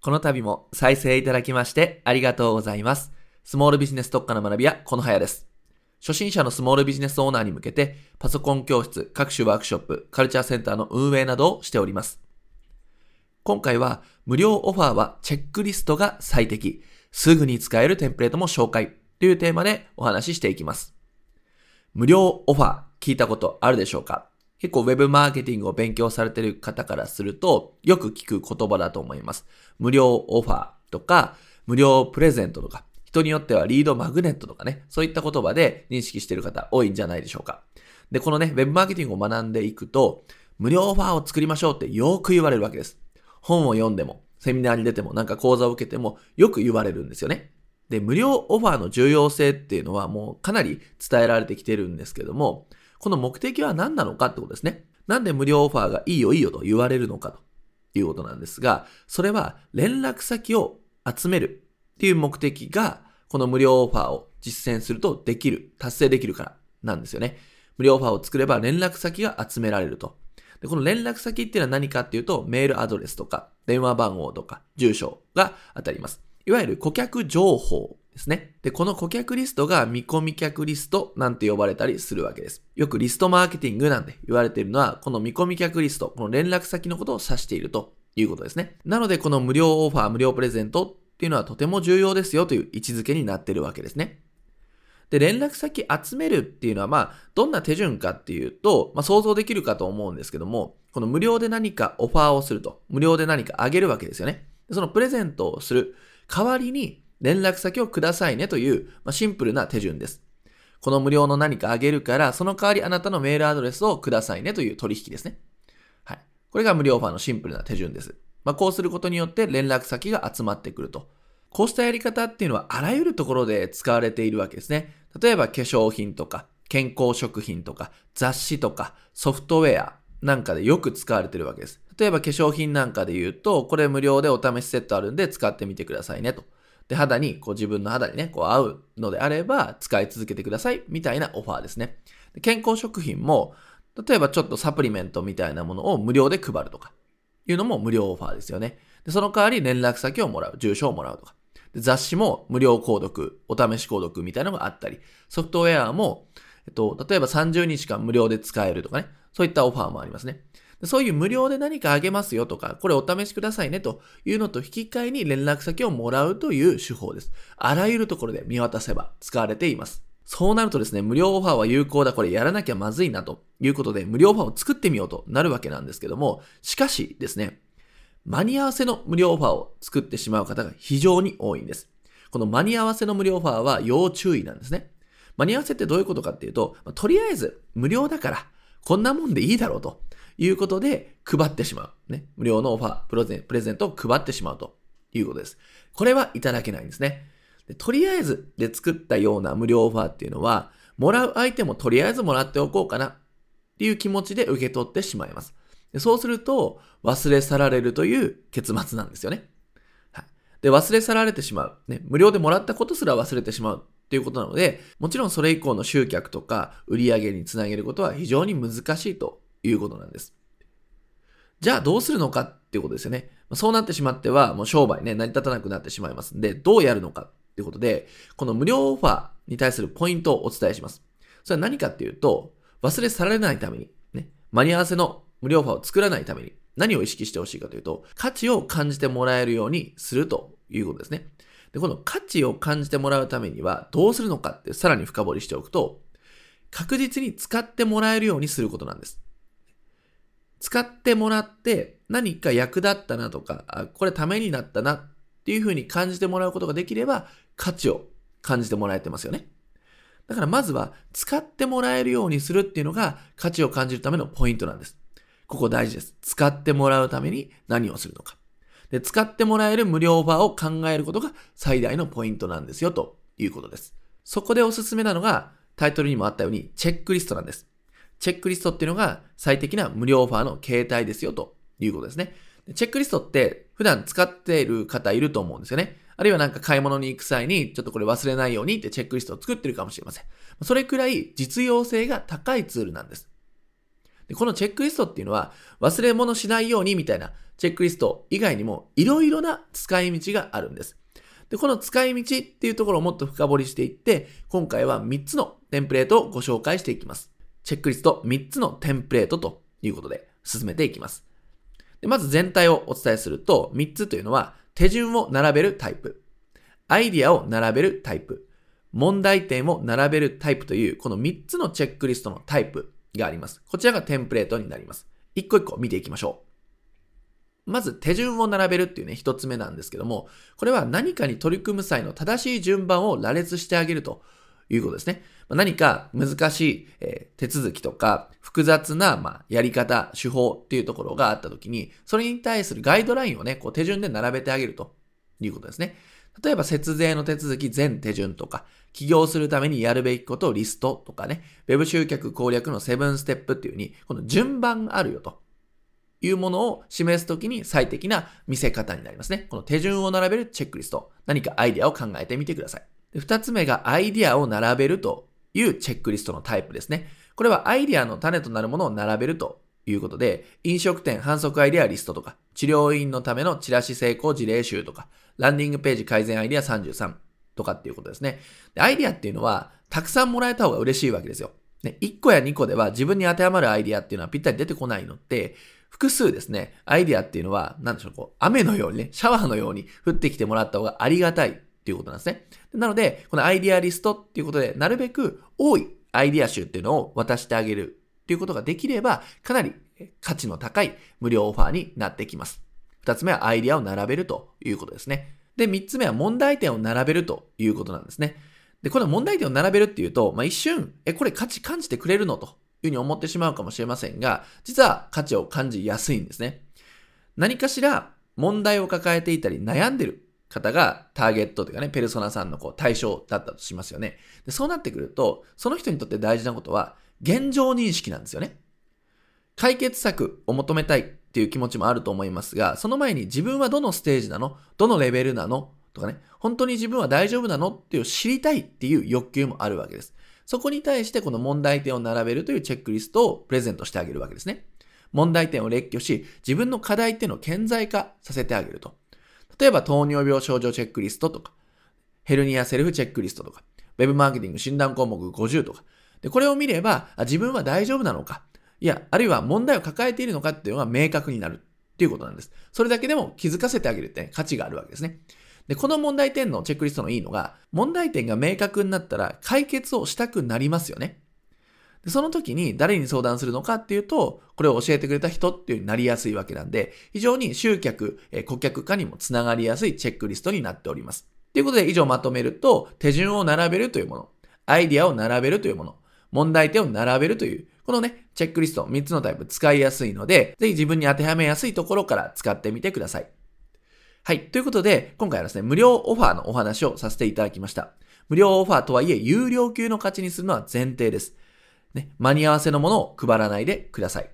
この度も再生いただきましてありがとうございます。スモールビジネス特化の学び屋、このはやです。初心者のスモールビジネスオーナーに向けて、パソコン教室、各種ワークショップ、カルチャーセンターの運営などをしております。今回は、無料オファーはチェックリストが最適、すぐに使えるテンプレートも紹介というテーマでお話ししていきます。無料オファー、聞いたことあるでしょうか？結構 Web マーケティングを勉強されている方からすると、よく聞く言葉だと思います。無料オファーとか、無料プレゼントとか、人によってはリードマグネットとかね、そういった言葉で認識している方多いんじゃないでしょうか。で、このね、Web マーケティングを学んでいくと、無料オファーを作りましょうってよく言われるわけです。本を読んでも、セミナーに出ても、なんか講座を受けても、よく言われるんですよね。で、無料オファーの重要性っていうのはもうかなり伝えられてきてるんですけども、この目的は何なのかってことですね。なんで無料オファーがいいよいいよと言われるのかということなんですが、それは連絡先を集めるっていう目的が、この無料オファーを実践するとできる、達成できるからなんですよね。無料オファーを作れば連絡先が集められると。でこの連絡先っていうのは何かっていうと、メールアドレスとか、電話番号とか、住所が当たります。いわゆる顧客情報ですね。で、この顧客リストが見込み客リストなんて呼ばれたりするわけです。よくリストマーケティングなんて言われているのは、この見込み客リスト、この連絡先のことを指しているということですね。なので、この無料オファー、無料プレゼントっていうのはとても重要ですよという位置づけになっているわけですね。で、連絡先集めるっていうのは、まあ、どんな手順かっていうと、まあ、想像できるかと思うんですけども、この無料で何かオファーをすると、無料で何かあげるわけですよね。そのプレゼントをする代わりに連絡先をくださいねという、まあ、シンプルな手順です。この無料の何かあげるから、その代わりあなたのメールアドレスをくださいねという取引ですね。はい。これが無料オファーのシンプルな手順です。まあ、こうすることによって連絡先が集まってくると。こうしたやり方っていうのはあらゆるところで使われているわけですね。例えば化粧品とか健康食品とか雑誌とかソフトウェアなんかでよく使われているわけです。例えば化粧品なんかで言うと、これ無料でお試しセットあるんで使ってみてくださいねと。で、肌に、こう自分の肌にね、こう合うのであれば使い続けてくださいみたいなオファーですね。健康食品も、例えばちょっとサプリメントみたいなものを無料で配るとかいうのも無料オファーですよね。で、その代わり連絡先をもらう、住所をもらうとか。で雑誌も無料購読、お試し購読みたいなのがあったり、ソフトウェアも、えっと、例えば30日間無料で使えるとかね、そういったオファーもありますね。そういう無料で何かあげますよとか、これお試しくださいねというのと引き換えに連絡先をもらうという手法です。あらゆるところで見渡せば使われています。そうなるとですね、無料オファーは有効だ、これやらなきゃまずいなということで、無料オファーを作ってみようとなるわけなんですけども、しかしですね、間に合わせの無料オファーを作ってしまう方が非常に多いんです。この間に合わせの無料オファーは要注意なんですね。間に合わせってどういうことかっていうと、とりあえず無料だから、こんなもんでいいだろうということで配ってしまう。ね。無料のオファー、プレゼンプレゼントを配ってしまうということです。これはいただけないんですね。でとりあえずで作ったような無料オファーっていうのは、もらう相手もとりあえずもらっておこうかなっていう気持ちで受け取ってしまいます。でそうすると、忘れ去られるという結末なんですよね。はい。で、忘れ去られてしまう。ね。無料でもらったことすら忘れてしまうっていうことなので、もちろんそれ以降の集客とか売り上げにつなげることは非常に難しいということなんです。じゃあどうするのかっていうことですよね。そうなってしまっては、もう商売ね、成り立たなくなってしまいますんで、どうやるのかっていうことで、この無料オファーに対するポイントをお伝えします。それは何かっていうと、忘れ去られないために、ね、間に合わせの無料オファーを作らないために、何を意識してほしいかというと、価値を感じてもらえるようにするということですね。で、この価値を感じてもらうためにはどうするのかってさらに深掘りしておくと、確実に使ってもらえるようにすることなんです。使ってもらって何か役立ったなとか、これためになったなっていうふうに感じてもらうことができれば価値を感じてもらえてますよね。だからまずは使ってもらえるようにするっていうのが価値を感じるためのポイントなんです。ここ大事です。使ってもらうために何をするのか。で、使ってもらえる無料オファーを考えることが最大のポイントなんですよということです。そこでおすすめなのがタイトルにもあったようにチェックリストなんです。チェックリストっていうのが最適な無料オファーの形態ですよということですね。チェックリストって普段使っている方いると思うんですよね。あるいはなんか買い物に行く際にちょっとこれ忘れないようにってチェックリストを作ってるかもしれません。それくらい実用性が高いツールなんです。でこのチェックリストっていうのは忘れ物しないようにみたいなチェックリスト以外にもいろいろな使い道があるんです。で、この使い道っていうところをもっと深掘りしていって、今回は3つのテンプレートをご紹介していきます。チェックリスト3つのテンプレートということで進めていきます。でまず全体をお伝えすると、3つというのは手順を並べるタイプ、アイディアを並べるタイプ、問題点を並べるタイプという、この3つのチェックリストのタイプがあります。こちらがテンプレートになります。一個一個見ていきましょう。まず手順を並べるっていうね、一つ目なんですけども、これは何かに取り組む際の正しい順番を羅列してあげるということですね。何か難しい、え、手続きとか複雑な、ま、やり方、手法っていうところがあった時に、それに対するガイドラインをね、こう手順で並べてあげるということですね。例えば節税の手続き全手順とか、起業するためにやるべきことをリストとかね、Web 集客攻略の7ステップっていう風に、この順番があるよというものを示すときに最適な見せ方になりますね。この手順を並べるチェックリスト。何かアイデアを考えてみてください。二つ目がアイディアを並べるというチェックリストのタイプですね。これはアイディアの種となるものを並べるということで、飲食店反則アイディアリストとか、治療院のためのチラシ成功事例集とか、ランディングページ改善アイディア33とかっていうことですね。でアイディアっていうのは、たくさんもらえた方が嬉しいわけですよ。ね、1個や2個では自分に当てはまるアイディアっていうのはぴったり出てこないので、複数ですね、アイディアっていうのは、なんでしょう、こう、雨のようにね、シャワーのように降ってきてもらった方がありがたいていうことなんですね。なので、このアイディアリストっていうことで、なるべく多いアイディア集っていうのを渡してあげるっていうことができれば、かなり価値の高い無料オファーになってきます。二つ目はアイディアを並べるということですね。で、三つ目は問題点を並べるということなんですね。で、この問題点を並べるっていうと、まあ、一瞬、え、これ価値感じてくれるの？というふうに思ってしまうかもしれませんが、実は価値を感じやすいんですね。何かしら問題を抱えていたり悩んでる方がターゲットというかね、ペルソナさんのこう対象だったとしますよね。でそうなってくると、その人にとって大事なことは、現状認識なんですよね。解決策を求めたいっていう気持ちもあると思いますが、その前に自分はどのステージなの？どのレベルなの？とかね、本当に自分は大丈夫なの？っていう知りたいっていう欲求もあるわけです。そこに対してこの問題点を並べるというチェックリストをプレゼントしてあげるわけですね。問題点を列挙し、自分の課題っていうのを顕在化させてあげると。例えば糖尿病症状チェックリストとか、ヘルニアセルフチェックリストとか、ウェブマーケティング診断項目50とか。で、これを見れば、自分は大丈夫なのか。いや、あるいは問題を抱えているのかっていうのが明確になるっていうことなんです。それだけでも気づかせてあげるって、ね、価値があるわけですね。で、この問題点のチェックリストのいいのが、問題点が明確になったら解決をしたくなりますよね。でその時に誰に相談するのかっていうと、これを教えてくれた人っていうになりやすいわけなんで、非常に集客、え顧客化にもつながりやすいチェックリストになっております。ということで以上まとめると、手順を並べるというもの、アイディアを並べるというもの、問題点を並べるという、このね、チェックリスト3つのタイプ使いやすいので、ぜひ自分に当てはめやすいところから使ってみてください。はい。ということで、今回はですね、無料オファーのお話をさせていただきました。無料オファーとはいえ、有料級の価値にするのは前提です。ね、間に合わせのものを配らないでください。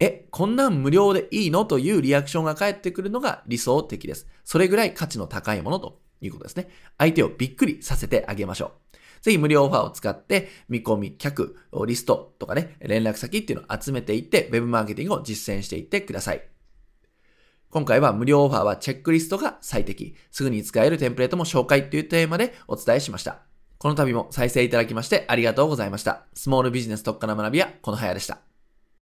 え、こんなん無料でいいの？というリアクションが返ってくるのが理想的です。それぐらい価値の高いものということですね。相手をびっくりさせてあげましょう。ぜひ無料オファーを使って、見込み、客、リストとかね、連絡先っていうのを集めていって、Web マーケティングを実践していってください。今回は無料オファーはチェックリストが最適、すぐに使えるテンプレートも紹介というテーマでお伝えしました。この度も再生いただきましてありがとうございました。スモールビジネス特化の学びはこの早でした。